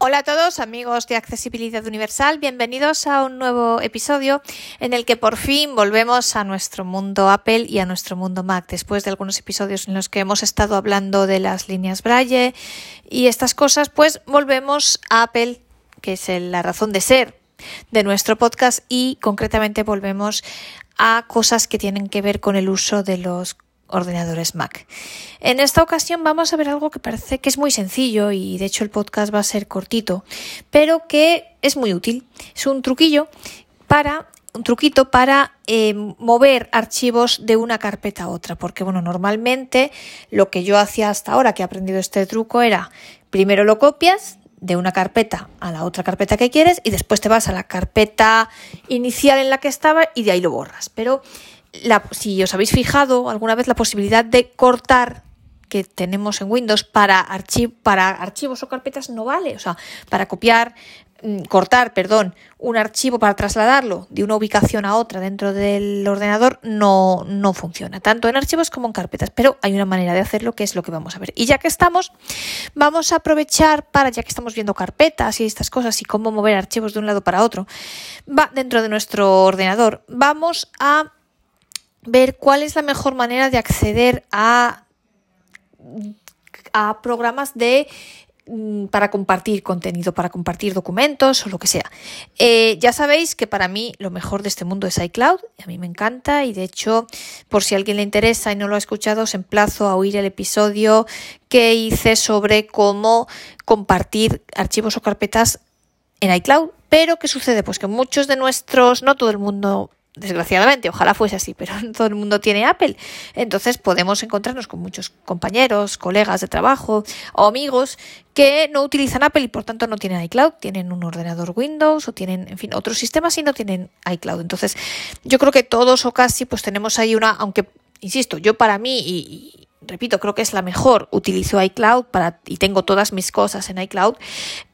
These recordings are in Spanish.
Hola a todos amigos de Accesibilidad Universal, bienvenidos a un nuevo episodio en el que por fin volvemos a nuestro mundo Apple y a nuestro mundo Mac, después de algunos episodios en los que hemos estado hablando de las líneas Braille y estas cosas, pues volvemos a Apple, que es la razón de ser de nuestro podcast y concretamente volvemos a cosas que tienen que ver con el uso de los ordenadores Mac. En esta ocasión vamos a ver algo que parece que es muy sencillo y de hecho el podcast va a ser cortito, pero que es muy útil. Es un truquillo para un truquito para eh, mover archivos de una carpeta a otra, porque bueno, normalmente lo que yo hacía hasta ahora que he aprendido este truco era primero lo copias de una carpeta a la otra carpeta que quieres y después te vas a la carpeta inicial en la que estaba y de ahí lo borras. Pero si os habéis fijado alguna vez la posibilidad de cortar que tenemos en Windows para, para archivos o carpetas no vale. O sea, para copiar, mm, cortar, perdón, un archivo para trasladarlo de una ubicación a otra dentro del ordenador no, no funciona, tanto en archivos como en carpetas. Pero hay una manera de hacerlo que es lo que vamos a ver. Y ya que estamos, vamos a aprovechar para, ya que estamos viendo carpetas y estas cosas y cómo mover archivos de un lado para otro, va dentro de nuestro ordenador, vamos a ver cuál es la mejor manera de acceder a, a programas de mm, para compartir contenido, para compartir documentos o lo que sea. Eh, ya sabéis que para mí lo mejor de este mundo es iCloud, a mí me encanta y de hecho, por si a alguien le interesa y no lo ha escuchado, os emplazo a oír el episodio que hice sobre cómo compartir archivos o carpetas en iCloud. Pero ¿qué sucede? Pues que muchos de nuestros, no todo el mundo desgraciadamente, ojalá fuese así, pero todo el mundo tiene Apple. Entonces podemos encontrarnos con muchos compañeros, colegas de trabajo o amigos que no utilizan Apple y por tanto no tienen iCloud, tienen un ordenador Windows o tienen, en fin, otros sistemas y no tienen iCloud. Entonces, yo creo que todos o casi pues tenemos ahí una, aunque, insisto, yo para mí y, repito, creo que es la mejor. Utilizo iCloud para, y tengo todas mis cosas en iCloud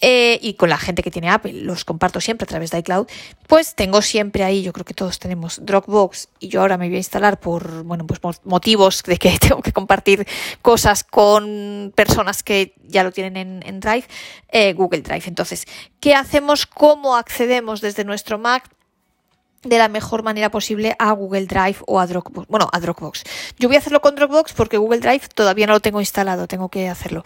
eh, y con la gente que tiene Apple los comparto siempre a través de iCloud. Pues tengo siempre ahí, yo creo que todos tenemos Dropbox y yo ahora me voy a instalar por, bueno, pues motivos de que tengo que compartir cosas con personas que ya lo tienen en, Drive, eh, Google Drive. Entonces, ¿qué hacemos? ¿Cómo accedemos desde nuestro Mac? De la mejor manera posible a Google Drive o a Dropbox. Bueno, a Dropbox. Yo voy a hacerlo con Dropbox porque Google Drive todavía no lo tengo instalado, tengo que hacerlo.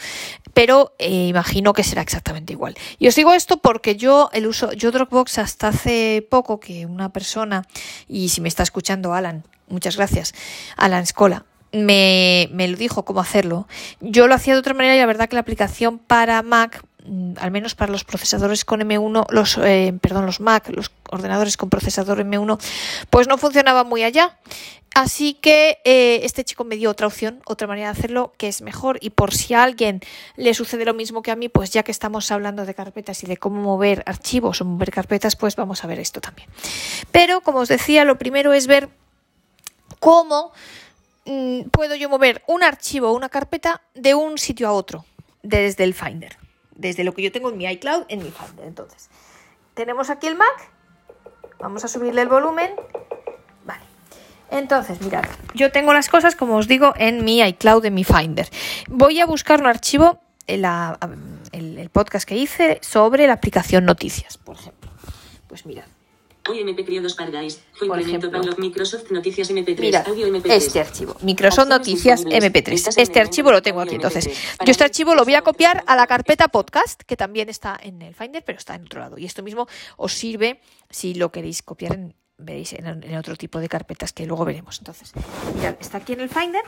Pero eh, imagino que será exactamente igual. Y os digo esto porque yo el uso, yo Dropbox hasta hace poco que una persona, y si me está escuchando Alan, muchas gracias, Alan Escola, me, me lo dijo cómo hacerlo. Yo lo hacía de otra manera y la verdad que la aplicación para Mac al menos para los procesadores con M1, los, eh, perdón, los Mac, los ordenadores con procesador M1, pues no funcionaba muy allá. Así que eh, este chico me dio otra opción, otra manera de hacerlo que es mejor. Y por si a alguien le sucede lo mismo que a mí, pues ya que estamos hablando de carpetas y de cómo mover archivos o mover carpetas, pues vamos a ver esto también. Pero como os decía, lo primero es ver cómo mm, puedo yo mover un archivo o una carpeta de un sitio a otro desde el Finder desde lo que yo tengo en mi iCloud en mi Finder. Entonces, tenemos aquí el Mac. Vamos a subirle el volumen. Vale. Entonces, mirad, yo tengo las cosas, como os digo, en mi iCloud, en mi Finder. Voy a buscar un archivo, el, podcast que hice sobre la aplicación Noticias, por ejemplo. Pues mirad. Paradise. Por ejemplo, Microsoft Noticias MP3. Mira, Audio MP3. Este archivo. Microsoft Noticias MP3. Este archivo lo tengo aquí. Entonces, yo este archivo lo voy a copiar a la carpeta podcast, que también está en el Finder, pero está en otro lado. Y esto mismo os sirve si lo queréis copiar en, veréis, en, en otro tipo de carpetas que luego veremos. Entonces, mirad, está aquí en el Finder,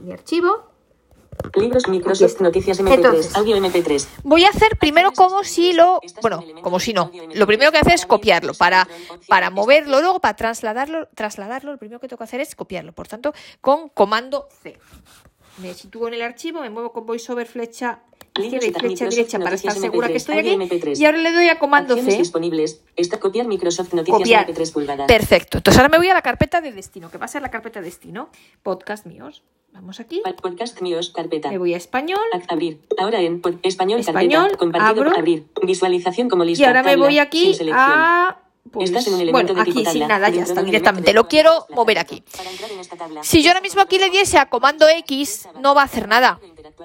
mi archivo. Libros Microsoft Noticias MP3, audio MP3. Voy a hacer primero como si lo, bueno, como si no. Lo primero que hacer es copiarlo para para moverlo luego para trasladarlo, trasladarlo, lo primero que tengo que hacer es copiarlo. Por tanto, con comando C. Me sitúo en el archivo, me muevo con VoiceOver flecha izquierda y flecha derecha para estar segura que estoy aquí. Y ahora le doy a comando C. disponibles. Está copiar Microsoft Noticias copiar. MP3 pulgadas. Perfecto. Entonces ahora me voy a la carpeta de destino, que va a ser la carpeta de destino. Podcast míos. Vamos aquí. Podcast míos, carpeta. Me voy a español. abrir. Ahora en español, español carpeta. Abro. abrir. Visualización como lista. Y ahora me voy aquí a... Pues, Estás en un elemento bueno, aquí sin nada, ya está directamente. Lo quiero mover aquí. Si yo ahora mismo aquí le diese a comando X, no va a hacer nada.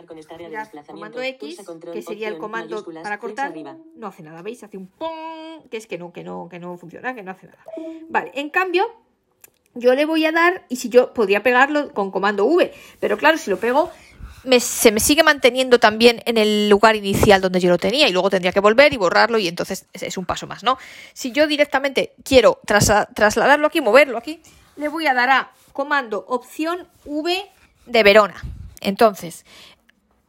Con esta área de desplazamiento. comando X, control, que sería el comando para cortar, no hace nada, ¿veis? Hace un pong, que es que no, que no, que no funciona, que no hace nada. Vale, en cambio, yo le voy a dar, y si yo podría pegarlo con comando V, pero claro, si lo pego, me- se me sigue manteniendo también en el lugar inicial donde yo lo tenía y luego tendría que volver y borrarlo y entonces es, es un paso más, ¿no? Si yo directamente quiero trasa- trasladarlo aquí, moverlo aquí, le voy a dar a comando opción V de Verona. Entonces,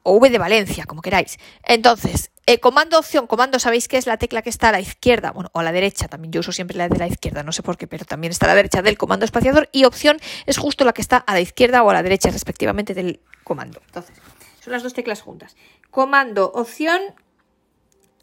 o V de Valencia, como queráis. Entonces, eh, comando opción, comando, ¿sabéis qué es la tecla que está a la izquierda? Bueno, o a la derecha, también yo uso siempre la de la izquierda, no sé por qué, pero también está a la derecha del comando espaciador y opción es justo la que está a la izquierda o a la derecha, respectivamente, del comando. Entonces, son las dos teclas juntas. Comando opción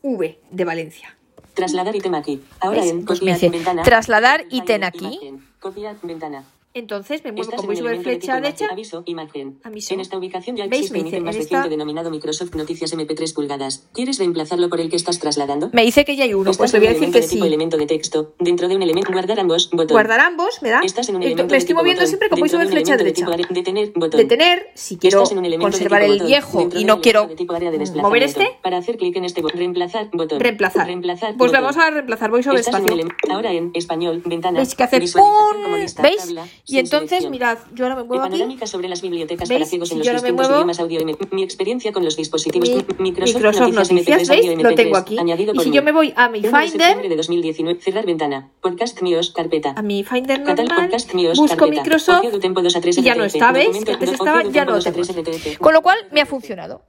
V de Valencia. Trasladar ítem aquí. Ahora ¿Ves? en Pues me copiar dice, ventana. trasladar ítem aquí. imagen, Copiar ventana. Entonces me muevo un sobre de flecha tipo derecha. Aviso, imagen. Aviso. En esta ubicación ya existe un ítem más en reciente denominado Microsoft Noticias MP3 pulgadas. ¿Quieres reemplazarlo por el que estás trasladando? Me dice que ya hay uno, pues le voy a decir que de tipo sí. elemento de texto. Dentro de un elemento guardar ambos, botón. Guardar ambos, me da. Estás en un Ento- elemento me de estoy moviendo siempre de sobre un flecha de derecha. tipo are- Detener, botón. Detener, si quiero de conservar el viejo y de no quiero de de mover este, Para hacer clic en este botón. Reemplazar, botón. reemplazar. Reemplazar, Pues vamos a reemplazar, voy sobre espacio. Ahora en español, ventana. ¿Veis que hace como ¿Veis? Y entonces, mirad, yo ahora me muevo aquí. Panorámica sobre las bibliotecas ¿Veis? para ciegos Si en los yo ahora me distintos muevo- idiomas audio. Mi experiencia con los dispositivos Mi- Mi- Microsoft, Microsoft Noticias, Noticias, MP3 ¿veis? audio Lo MP3, tengo aquí. añadido Y por si mí. yo me voy a mi 1 de Finder, septiembre de 2019, cerrar ventana. Podcast News, carpeta. a mi Finder Catal normal, Podcast News, busco carpeta. Microsoft Ocio de tempo 2 a 3 y ya no está, ¿veis? Antes estaba, ya no lo 2 a tengo. 3 FTP. Con lo cual me ha funcionado.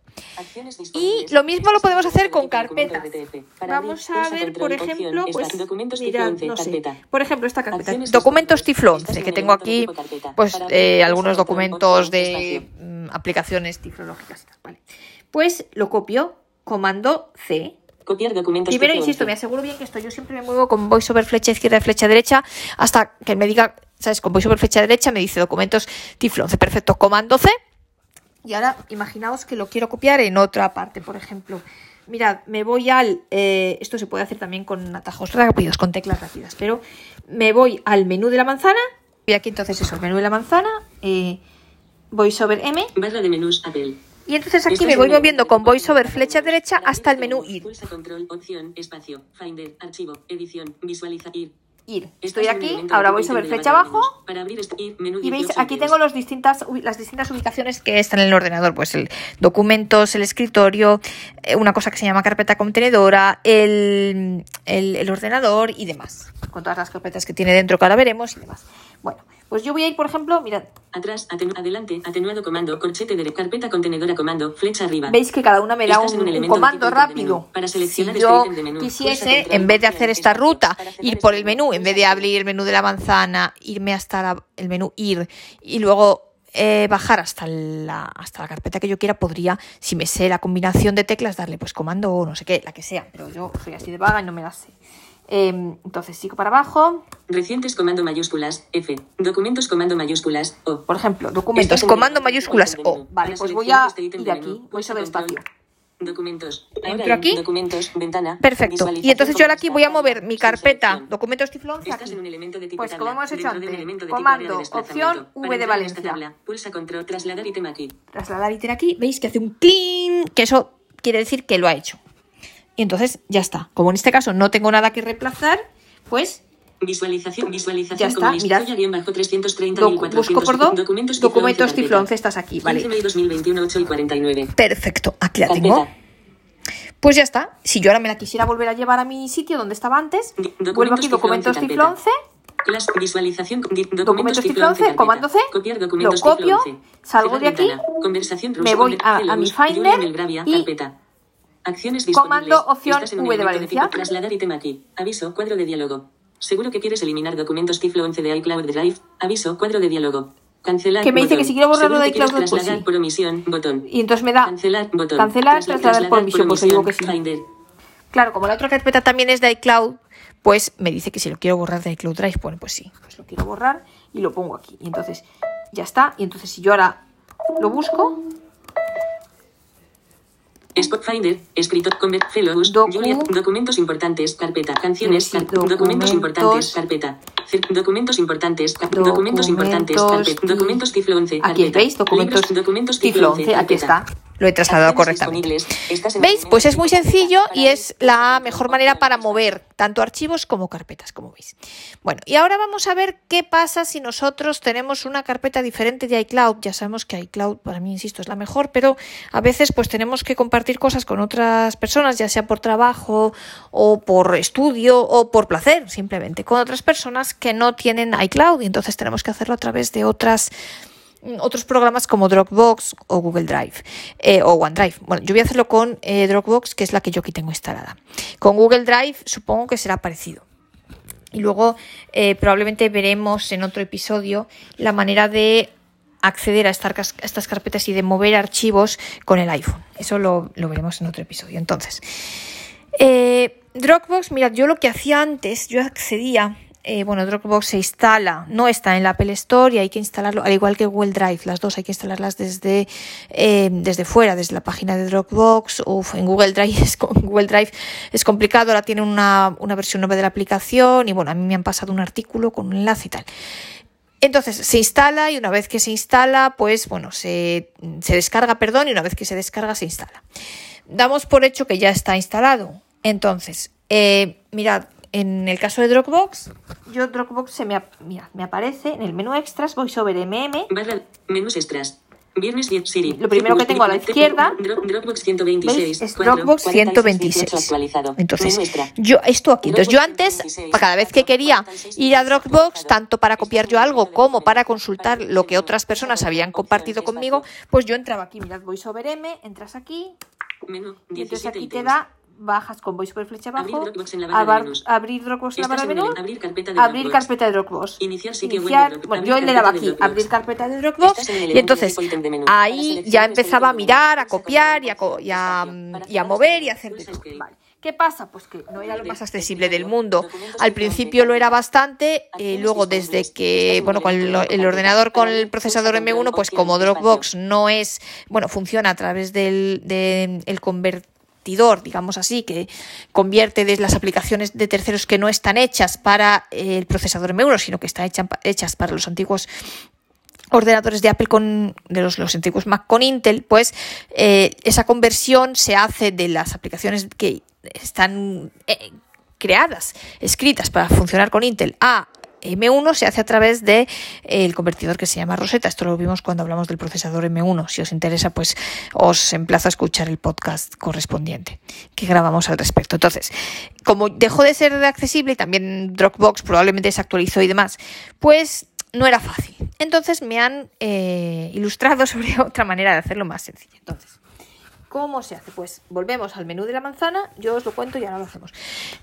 Y lo mismo lo podemos hacer con carpetas. Vamos a ver, por ejemplo, pues, mirad, 11, no sé, por ejemplo, esta carpeta, documentos. Tiflo Estás 11, en que tengo aquí, pues, eh, algunos documentos de mm, aplicaciones tiflológicas y vale. Pues lo copio, comando C, Copiar documentos Primero, insisto, 11. me aseguro bien que esto yo siempre me muevo con voiceover flecha izquierda, flecha derecha, hasta que me diga, ¿sabes? Con voiceover flecha derecha me dice documentos Tiflo 11, perfecto, comando C. Y ahora imaginaos que lo quiero copiar en otra parte, por ejemplo. Mirad, me voy al... eh, esto se puede hacer también con atajos rápidos, con teclas rápidas, pero me voy al menú de la manzana. Y aquí entonces eso, el menú de la manzana, eh, voiceover M. Barra de menús Apple. Y entonces aquí me voy moviendo con voiceover flecha derecha hasta el menú ir. Pulsa control, opción, espacio, Finder, archivo, edición, visualizar, ir. Ir. Estoy aquí, ahora voy sobre flecha abajo. Este Y veis, 18 aquí tengo los distintas, las distintas ubicaciones que están en el ordenador. Pues el documentos, el escritorio, eh, una cosa que se llama carpeta contenedora, el, el, el ordenador y demás. Con todas las carpetas que tiene dentro que ahora veremos y demás. Bueno, pues yo voy a ir, por ejemplo, mirad, Atrás, atenu- adelante, atenuado comando, corchete de carpeta contenedora comando, flecha arriba. veis que cada una me da un, comando rápido. Para Si seleccionar este yo ítem de menú, quisiese, control, en vez de hacer esta ruta, ir este por el menú, en vez de abrir el menú de la manzana, irme hasta la- el menú ir y luego eh, bajar hasta la, hasta la carpeta que yo quiera, podría, si me sé la combinación de teclas, darle pues comando o no sé qué, la que sea, pero yo soy así de vaga y no me la sé. Em, entonces sigo para abajo, Recientes comando mayúsculas, F. Documentos comando mayúsculas, O. por ejemplo, documentos, Estás comando mayúsculas O. Vale, pues voy a este ítem ir de aquí, voy sobre espacio. Documentos. Entro aquí. Documentos, ventana. Perfecto. Y entonces yo ahora aquí voy a mover mi carpeta, documentos tiflo 11 Estás aquí. en un elemento de tipo Pues tabla, como hemos hecho antes, comando, opción, V de Valencia. tabla, pulsa control, trasladar ítem aquí. trasladar ítem aquí, veis que hace un clean, que eso quiere decir que lo ha hecho. Y entonces ya está. Como en este caso no tengo nada que reemplazar, pues Visualización, visualización Ya está, mirad. Zoya guion bajo 330 docu- busco por do- documentos documentos tiflo 11, carpeta. estás aquí, 15 vale. May 2021, 8 y 49. Perfecto, aquí la Carpeta. tengo. Pues ya está. Si yo ahora me la quisiera volver a llevar a mi sitio donde estaba antes, Di- vuelvo aquí, documentos tiflo 11, Clase, visualización, documentos, Documentos tiflo tiflo 11, 11, comando C, Copiar documentos lo copio, tiflo 11. salgo de aquí. Conversación me voy a- a mi Finder y carpeta. Acciones disponibles. comando opción Estás en un V de elemento tipo Valencia. trasladar ítem aquí. Aviso, cuadro de diálogo. Seguro que quieres eliminar documentos tiflo 11 de iCloud Drive. Aviso, cuadro de diálogo. Cancelar. Que me dice botón. que si quiero borrarlo de iCloud, pues trasladar sí. por omisión, botón. y entonces me da Cancelar, botón. cancelar, Trasla- trasladar por omisión, pues yo digo que sí. Claro, como la otra carpeta también es de iCloud, pues me dice que si lo quiero borrar de iCloud Drive, bueno, pues sí, pues lo quiero borrar y lo pongo aquí. Y entonces ya está. Y entonces si yo ahora lo busco, Spot Finder, escritor, convert, fellows, Docu- Julia, documentos importantes, carpeta, canciones, car- documentos. documentos. importantes, carpeta, documentos importantes, car- documentos importantes, Documentos. carpeta, documentos tiflo 11, aquí carpeta, veis, documentos, libros, documentos tiflo 11, aquí está. Lo he trasladado correctamente. ¿Veis? Pues es muy sencillo y es la mejor manera para mover tanto archivos como carpetas, como veis. Bueno, y ahora vamos a ver qué pasa si nosotros tenemos una carpeta diferente de iCloud. Ya sabemos que iCloud, para mí, insisto, es la mejor, pero a veces pues tenemos que compartir cosas con otras personas, ya sea por trabajo o por estudio o por placer, simplemente, con otras personas que no tienen iCloud y entonces tenemos que hacerlo a través de otras otros programas como Dropbox o Google Drive eh, o OneDrive. Bueno, yo voy a hacerlo con eh, Dropbox, que es la que yo aquí tengo instalada. Con Google Drive supongo que será parecido. Y luego eh, probablemente veremos en otro episodio la manera de acceder a, estas carpetas y de mover archivos con el iPhone. Eso lo, lo veremos en otro episodio. Entonces, Dropbox, mirad, yo lo que hacía antes, yo accedía eh, bueno, Dropbox se instala, no está en la Apple Store y hay que instalarlo, al igual que Google Drive, las dos hay que instalarlas desde, eh, desde fuera, desde la página de Dropbox. o en Google Drive, es, Google Drive es complicado, ahora tiene una, una versión nueva de la aplicación y bueno, a mí me han pasado un artículo con un enlace y tal. Entonces se instala y una vez que se instala, pues bueno, se, se descarga, perdón, y una vez que se descarga, se instala. Damos por hecho que ya está instalado. Entonces, eh, mirad, en el caso de Dropbox, yo Dropbox se me, mira, me aparece en el menú extras, voy sobre MM. Barra, menús extras. Viernes 10 Siri. Lo primero que tengo a la izquierda. Dropbox 126 es Dropbox 126. Entonces, yo esto aquí. Entonces, yo antes, cada vez que quería ir a Dropbox, tanto para copiar yo algo como para consultar lo que otras personas habían compartido conmigo, pues yo entraba aquí, mirad, voy sobre M, entras aquí, y entonces aquí te da bajas con VoiceOver flecha abajo, abrir Dropbox en la barra de menús, abrir la barra de menús, abrir carpeta de abrir Dropbox, carpeta de Dropbox. iniciar sitio iniciar, web bueno, yo le daba aquí, abrir carpeta de Dropbox, y entonces ahí ya empezaba a mirar, a copiar y a, y a, y a mover y a hacer Vale. ¿Qué pasa? Pues que no era lo más accesible del mundo. Al principio lo era bastante, eh, luego desde que, bueno, con el, el, ordenador con el procesador M1, pues como Dropbox no es, bueno, funciona a través del de, el convertir digamos así, que convierte de las aplicaciones de terceros que no están hechas para el procesador M1, sino que están hechas para los antiguos ordenadores de Apple con de los, los antiguos Mac con Intel, pues eh, esa conversión se hace de las aplicaciones que están eh, creadas, escritas para funcionar con Intel a M1 se hace a través de eh, el convertidor que se llama Rosetta. Esto lo vimos cuando hablamos del procesador M1. Si os interesa, pues os emplazo a escuchar el podcast correspondiente que grabamos al respecto. Entonces, como dejó de ser accesible y también Dropbox probablemente se actualizó y demás, pues no era fácil. Entonces me han eh, ilustrado sobre otra manera de hacerlo más sencillo. Entonces, ¿Cómo se hace? Pues volvemos al menú de la manzana, yo os lo cuento y ahora lo hacemos.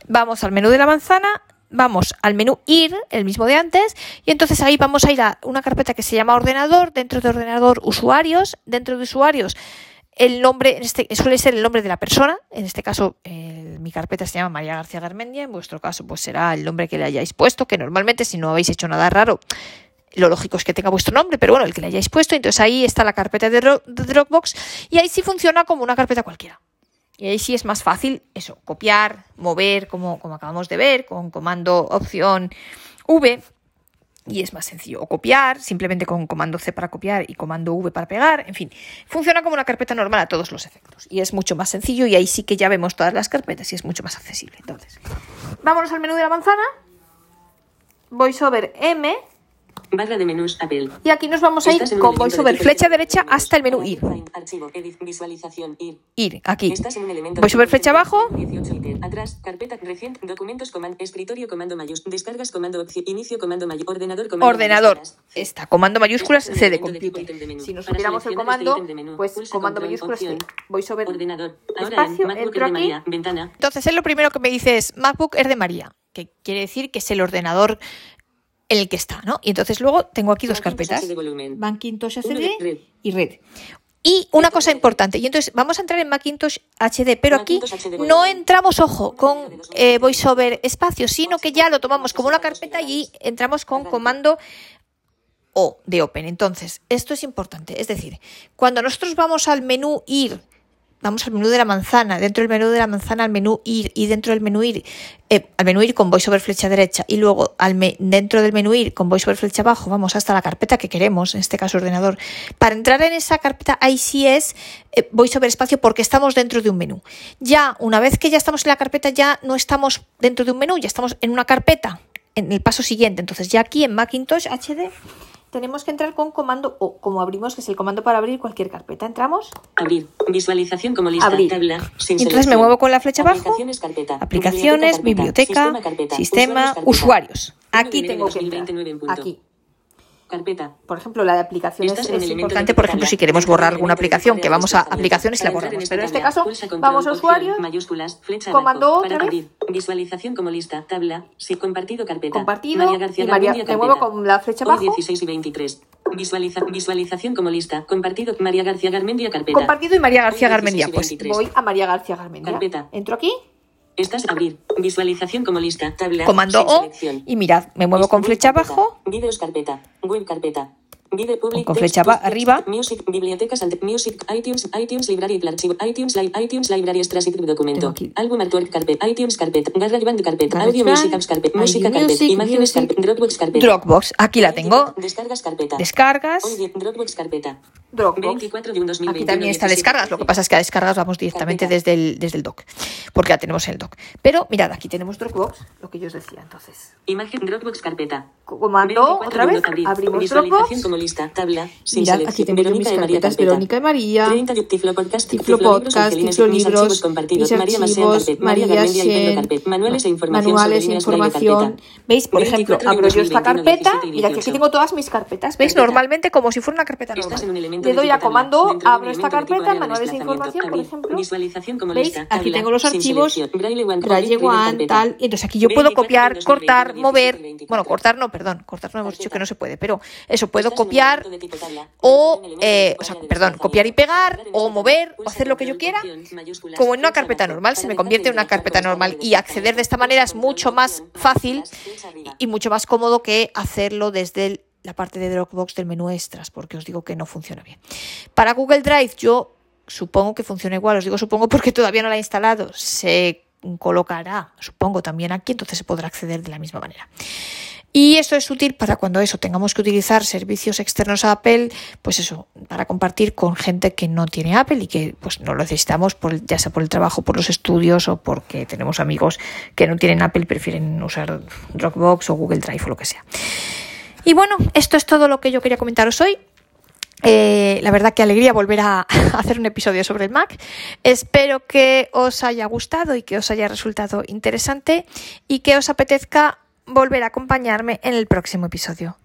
Vamos al menú de la manzana, vamos al menú ir, el mismo de antes, y entonces ahí vamos a ir a una carpeta que se llama ordenador, dentro de ordenador usuarios, dentro de usuarios el nombre, este, suele ser el nombre de la persona, en este caso mi carpeta se llama María García Garmendia, en vuestro caso pues será el nombre que le hayáis puesto, que normalmente si no habéis hecho nada raro, lo lógico es que tenga vuestro nombre, pero bueno, el que le hayáis puesto, entonces ahí está la carpeta de Dropbox y ahí sí funciona como una carpeta cualquiera. Y ahí sí es más fácil eso, copiar, mover, como, como acabamos de ver, con comando opción V. Y es más sencillo. O copiar, simplemente con comando C para copiar y comando V para pegar. En fin, funciona como una carpeta normal a todos los efectos. Y es mucho más sencillo y ahí sí que ya vemos todas las carpetas y es mucho más accesible. Entonces, vámonos al menú de la manzana. VoiceOver M Barra de menús Apple. Y aquí nos vamos a ir con VoiceOver flecha derecha hasta el menú ir. Archivo, edit, visualización, ir. Ir, aquí. VoiceOver flecha abajo. 18 Atrás, carpeta reciente, documentos, comando, escritorio, comando mayúsculas, descargas, comando, inicio, comando mayúsculas, ordenador, comando Ordenador. Está, comando mayúsculas, C de computer. Si nos supiéramos el comando, pues comando mayúsculas C. VoiceOver ordenador. espacio, entro aquí. Entonces, él lo primero que me dice es MacBook Air de María, que quiere decir que es el ordenador en el que está, ¿no? Y entonces luego tengo aquí dos carpetas, Macintosh HD y Red. Y una cosa importante, y entonces vamos a entrar en Macintosh HD, pero aquí no entramos, ojo, con eh, VoiceOver espacio, sino que ya lo tomamos como una carpeta y entramos con comando O de Open. Entonces, esto es importante, es decir, cuando nosotros vamos al menú ir vamos al menú de la manzana, dentro del menú de la manzana al menú ir y dentro del menú ir, eh, al menú ir con voiceover flecha derecha y luego al dentro del menú ir con voiceover flecha abajo, vamos hasta la carpeta que queremos, en este caso ordenador. Para entrar en esa carpeta ahí sí es eh, voiceover espacio porque estamos dentro de un menú. Ya una vez que ya estamos en la carpeta ya no estamos dentro de un menú, ya estamos en una carpeta en el paso siguiente. Entonces ya aquí en Macintosh HD tenemos que entrar con comando o como abrimos, que es el comando para abrir cualquier carpeta. Entramos. Abrir. Visualización como lista. Abrir. Tabla, sin entonces me muevo con la flecha abajo. Aplicaciones, carpeta. Aplicaciones, biblioteca, sistema, usuarios. Aquí tengo que entrar. Aquí. Carpeta. Por ejemplo, la de aplicaciones es importante, por ejemplo, si queremos borrar alguna aplicación, que vamos a aplicaciones y la borramos. Pero en este caso, vamos a usuarios, mayúsculas, flecha comando otra vez. Visualización como lista, tabla, si compartido carpeta. Compartido, María García y María, me muevo con la flecha abajo. 16 y 23. Visualiza, visualización como lista, compartido María García Garmendia carpeta. Compartido y María García Garmendia. Pues voy a María García Garmendia. Carpeta. Entro aquí. Estás abrir. Visualización como lista. Tabla. Comando O. Y mirad, me muevo con flecha abajo. Videos carpeta. Web carpeta. Public, con flecha text, arriba. Music, bibliotecas, music, iTunes, iTunes, library, archivo, iTunes, iTunes, library, extras, documento, álbum, artwork, carpet, iTunes, carpet, GarageBand, carpet, audio, music, apps, carpet, música, carpet, imágenes, carpet, Dropbox, carpet. Dropbox, aquí la tengo. Descargas, carpeta. Descargas. Dropbox, carpeta. Dropbox. 24 de un 2020, Aquí también está descargas, lo que pasa es que a descargas vamos directamente desde el, desde el doc, porque ya tenemos el doc. Pero mirad, aquí tenemos Dropbox, lo que yo os decía entonces. Imagen Dropbox carpeta. Comando otra vez, abrimos Dropbox. como lista, tabla, sin Mirad, aquí tengo Verónica mis carpetas, Verónica y María, 30 Tiflo Podcast, Tiflo Podcast, Tiflo Libros, compartidos, María Archivos, María Sien, manuales e información, manuales e información. ¿Veis? Por ejemplo, abro yo esta carpeta, mira que aquí tengo todas mis carpetas, ¿veis? Normalmente como si fuera una carpeta normal. Le doy a comando abro esta carpeta, manuales de información, por ejemplo. ¿Veis? Aquí tengo los archivos, Braille One, tal. Y entonces aquí yo puedo copiar, cortar, mover. Bueno, cortar no, perdón. Cortar no hemos dicho que no se puede, pero eso, puedo copiar o, eh, o sea, perdón, copiar y pegar o mover o hacer lo que yo quiera. Como en una carpeta normal, se me convierte en una carpeta normal y acceder de esta manera es mucho más fácil y mucho más cómodo que hacerlo desde el la parte de Dropbox del menú extras, porque os digo que no funciona bien. Para Google Drive yo supongo que funciona igual, os digo supongo porque todavía no la he instalado, se colocará, supongo, también aquí, entonces se podrá acceder de la misma manera. Y esto es útil para cuando eso tengamos que utilizar servicios externos a Apple, pues eso, para compartir con gente que no tiene Apple y que pues no lo necesitamos ya sea por el trabajo, por los estudios o porque tenemos amigos que no tienen Apple y prefieren usar Dropbox o Google Drive o lo que sea. Y bueno, esto es todo lo que yo quería comentaros hoy. Eh, la verdad que alegría volver a hacer un episodio sobre el Mac. Espero que os haya gustado y que os haya resultado interesante y que os apetezca volver a acompañarme en el próximo episodio.